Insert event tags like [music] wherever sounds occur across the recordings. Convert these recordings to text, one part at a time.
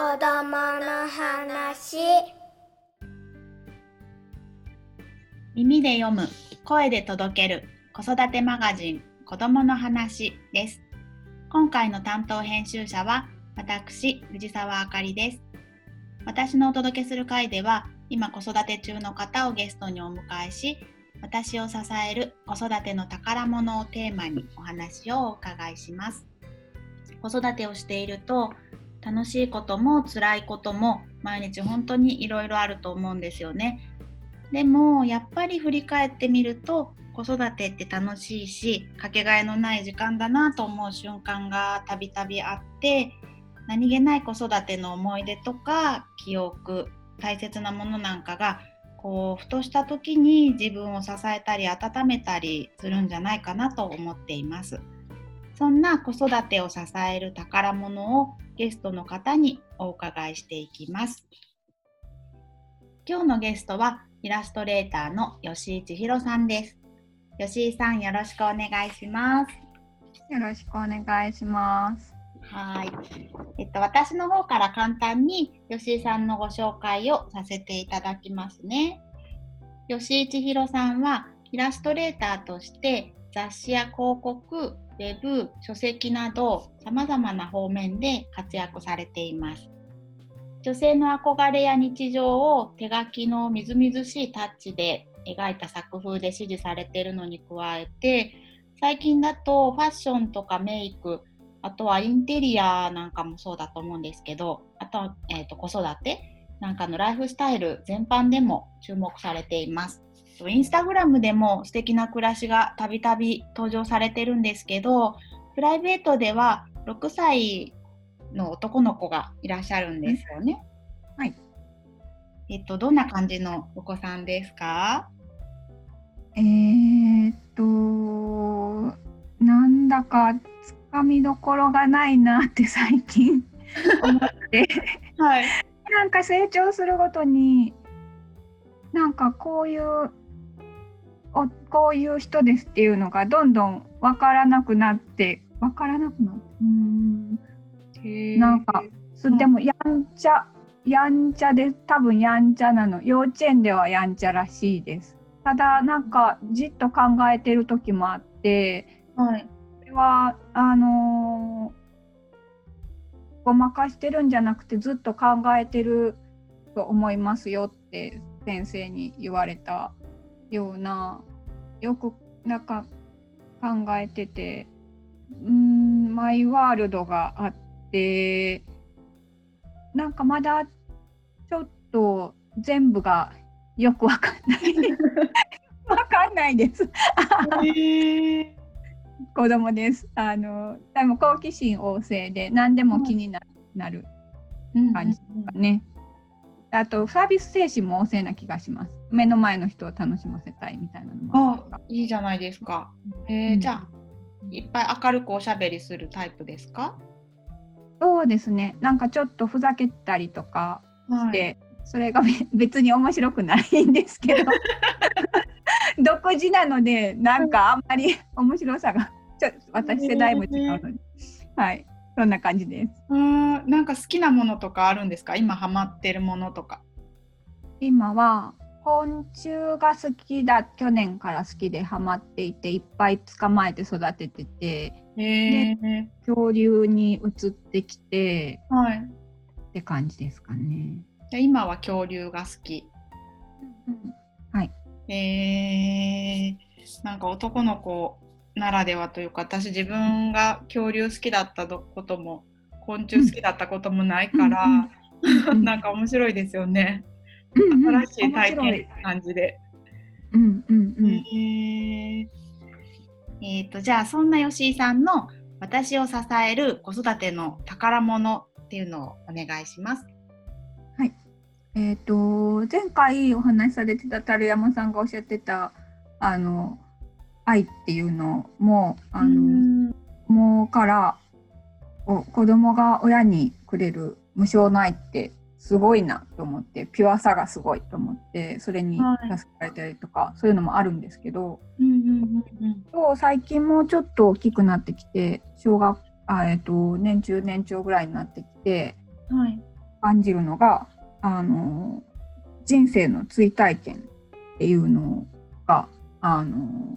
子供の話。耳で読む声で届ける子育てマガジン子供の話です。今回の担当編集者は私藤沢あかりです。私のお届けする回では今子育て中の方をゲストにお迎えし私を支える子育ての宝物をテーマにお話をお伺いします。子育てをしていると楽しいことも辛いことも毎日本当にいろいろあると思うんですよね。でもやっぱり振り返ってみると子育てって楽しいしかけがえのない時間だなと思う瞬間がたびたびあって何気ない子育ての思い出とか記憶大切なものなんかがこうふとした時に自分を支えたり温めたりするんじゃないかなと思っています。そんな子育てを支える宝物をゲストの方にお伺いしていきます。今日のゲストはイラストレーターの吉井千尋さんです。吉井さんよろしくお願いします。よろしくお願いします。はい。えっと私の方から簡単に吉井さんのご紹介をさせていただきますね。吉井千尋さんはイラストレーターとして雑誌や広告、ウェブ、書籍など様々な方面で活躍されています。女性の憧れや日常を手書きのみずみずしいタッチで描いた作風で支持されているのに加えて最近だとファッションとかメイクあとはインテリアなんかもそうだと思うんですけどあとは、えーと、子育てなんかのライフスタイル全般でも注目されています。インスタグラムでも素敵な暮らしがたびたび登場されてるんですけど、プライベートでは6歳の男の子がいらっしゃるんですよね。はい。えっと、どんな感じのお子さんですか？えー、っと、なんだかつかみどころがないなって最近 [laughs] 思ってはい。なんか成長するごとになんかこういうおこういう人ですっていうのがどんどん分からなくなって分からなくなってうん。なんかでもやんちゃやんちゃで多分やんちゃなの。幼稚園ではやんちゃらしいです。ただなんかじっと考えてる時もあって、はい、それはあのー、ごまかしてるんじゃなくてずっと考えてると思いますよって先生に言われたようなよくなんか考えててうんマイワールドがあってなんかまだちょっと全部がよくわかんない [laughs] わかんないです子供です。あの多分好奇心旺盛で何でも気になる感じですかね。あとサービス精神も旺盛な気がします。目の前の人を楽しませたいみたいなのもあいいじゃないですか。えー、うん、じゃあいっぱい明るくおしゃべりするタイプですか？そうですね。なんかちょっとふざけたりとかして、はい、それが [laughs] 別に面白くないんですけど [laughs] 独自なのでなんかあんまり面白さがちょ私世代も違うので、はい。そんな感じです。うん、なんか好きなものとかあるんですか？今ハマってるものとか。今は昆虫が好きだ去年から好きでハマっていていっぱい捕まえて育てててで恐竜に移ってきて、はい、って感じですかね。じゃ今は恐竜が好き。うん、はい。えー、なんか男の子ならではというか私自分が恐竜好きだったことも昆虫好きだったこともないから、うん、[laughs] なんか面白いですよね。うんうん、新しい体験感じで。うんうんうん、えー、えー、とじゃあそんな吉井さんの私を支える子育ての宝物っていうのをお願いします。はい。えっ、ー、と前回お話しされてた樽山さんがおっしゃってたあの愛っていうのもあのもうからお子供が親にくれる無償の愛ってすごいなと思ってピュアさがすごいと思ってそれに助けられたりとか、はい、そういうのもあるんですけど、と最近もちょっと大きくなってきて小学あ、えーと、年中年長ぐらいになってきて、はい、感じるのがあの人生の追体験っていうのがあの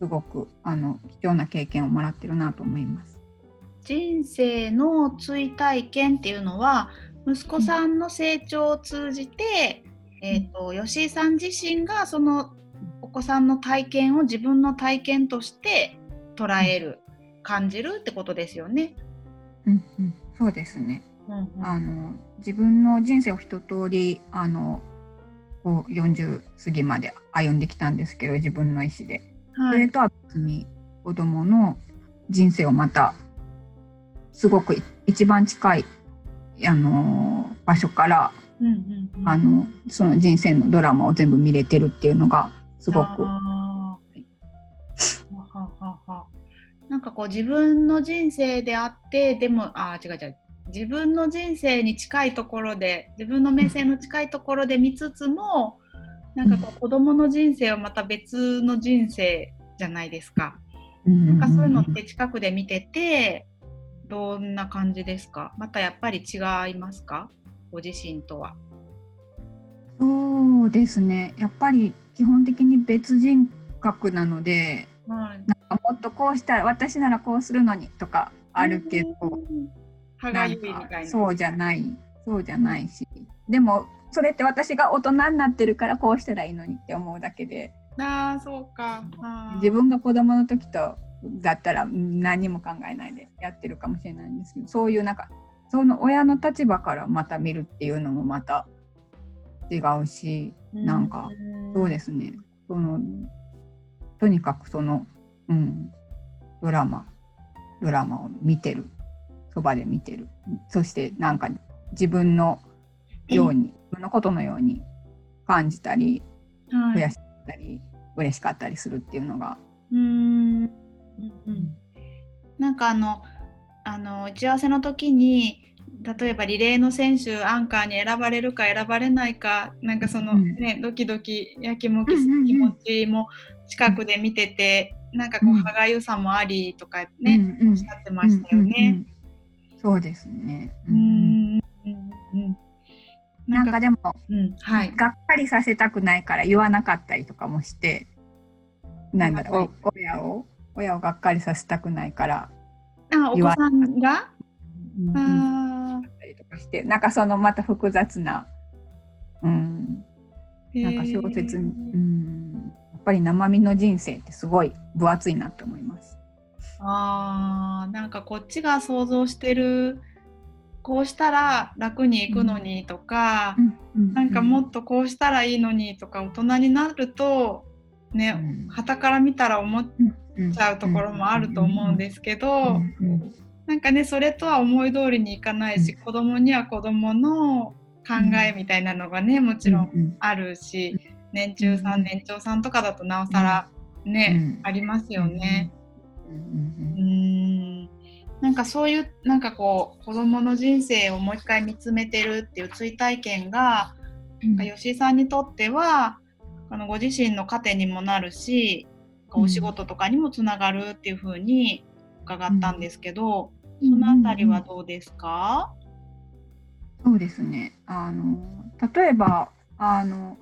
すごくあの貴重な経験をもらってるなと思います。人生の追体験っていうのは息子さんの成長を通じて、えーと、吉井さん自身がそのお子さんの体験を自分の体験として捉える、感じるってことですよね。うんうん、そうですね。うんうん、あの自分の人生を一通りあのこう40過ぎまで歩んできたんですけど自分の意思で、はい、それとは別に子供の人生をまたすごく一番近いあの場所から、うんうんうん、あのその人生のドラマを全部見れてるっていうのがすごく。あー。はははなんかこう自分の人生であってでもあ違う違う。自分の人生に近いところで自分の目線の近いところで見つつもなんかこう子供の人生はまた別の人生じゃないですか。なんかそういうのって近くで見ててどんな感じですか？またやっぱり違いますか？ご自身とは。そうですね。やっぱり基本的に別人格なのではい、なんかもっとこうしたら私ならこうするのにとかあるけど。そうじゃないそうじゃないし。でもそれって私が大人になってるからこうしたらいいのにって思うだけで。ああそうか。自分が子供の時とだったら何も考えないでやってるかもしれないんですけどそういうなんかその親の立場からまた見るっていうのもまた違うしなんかそうですね。そのとにかくその、うん、ドラマ。ドラマを見てる。そばで見てる。そしてなんか自分のように自分のことのように感じたりはい、悔しかったり嬉しかったりするっていうのが。うーん。うんうん。なんかあのあの打ち合わせの時に例えばリレーの選手アンカーに選ばれるか選ばれないかなんかその、うん。ねドキドキやきもき気持ちも近くで見てて、なんかこううん。歯がゆさもありとかね、うんうん。おっしゃってましたよね。うんうんうん。そうですね。うーんうんうんなんかでも、うんはい。がっかりさせたくないから言わなかったりとかもして、なんだろう、親を親をがっかりさせたくないから、あお子さんが、うんうんあったりとか。して、なんかそのまた複雑な、うん、ー。なんか小説うん、やっぱり生身の人生ってすごい分厚いなと思います。あーなんかこっちが想像してるこうしたら楽にいくのにとか、なんかもっとこうしたらいいのにとか大人になるとね、うん。傍から見たら思っちゃうところもあると思うんですけど、なんかねそれとは思い通りにいかないし、うん。子供には子供の考えみたいなのがねもちろんん。あるし、年中さん年長さんとかだとなおさらね、うん。ありますよね。なんかそういうなんかこう子供の人生をもう一回見つめてるっていう追体験が、うんなんか吉井さんにとってはあのご自身の糧にもなるし、お仕事とかにもつながるっていう風に伺ったんですけど、そのあたりはどうですか？そうですね。あの例えばあの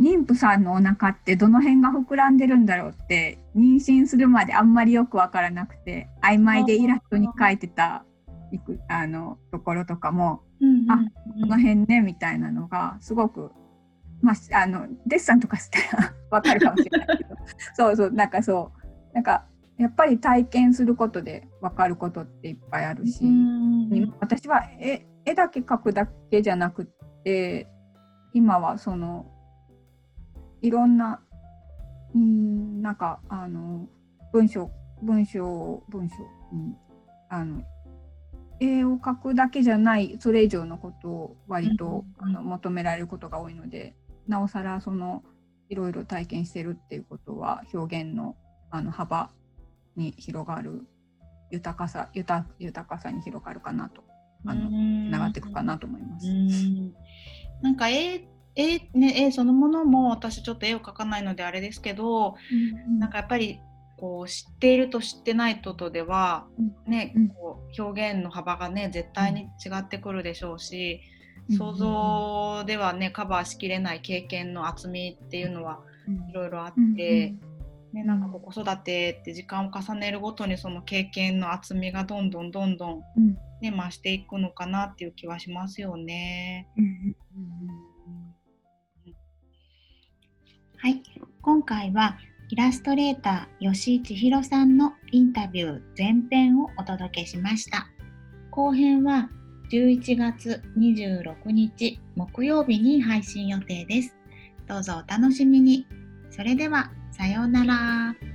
妊婦さんのお腹ってどの辺が膨らんでるんだろうって妊娠するまであんまりよく分からなくて曖昧でイラストに描いてたいくあのところとかもうんうん。あこの辺ねみたいなのがすごく、まあ、あのデッサンとかしたら [laughs] 分かるかもしれないけど。そうそうなんかそう。なんかやっぱり体験することで分かることっていっぱいあるし。うん私は絵絵だけ描くだけじゃなくって今はそのいろんなうんなんかあの文章文章文章、うん、あの絵を描くだけじゃないそれ以上のことを割と、あの求められることが多いのでなおさらそのいろいろ体験してるっていうことは表現のあの幅に広がる豊かさ豊豊かさに広がるかなとあのつながっていくかなと思います。うん。なんか絵絵,、ね、絵そのものも私ちょっと絵を描かないのであれですけど、なんかやっぱりこう知っていると知ってないととでは、ねうん。こう表現の幅がね絶対に違ってくるでしょうし、うん想像ではねカバーしきれない経験の厚みっていうのはいろいろあって、ね、なんかこう子育てって時間を重ねるごとにその経験の厚みがどんどんどんどん、うん。ね、増していくのかなっていう気はしますよね。うんはい、今回はイラストレーター吉井千尋さんのインタビュー前編をお届けしました。後編は11月26日木曜日に配信予定です。どうぞお楽しみに。それではさようなら。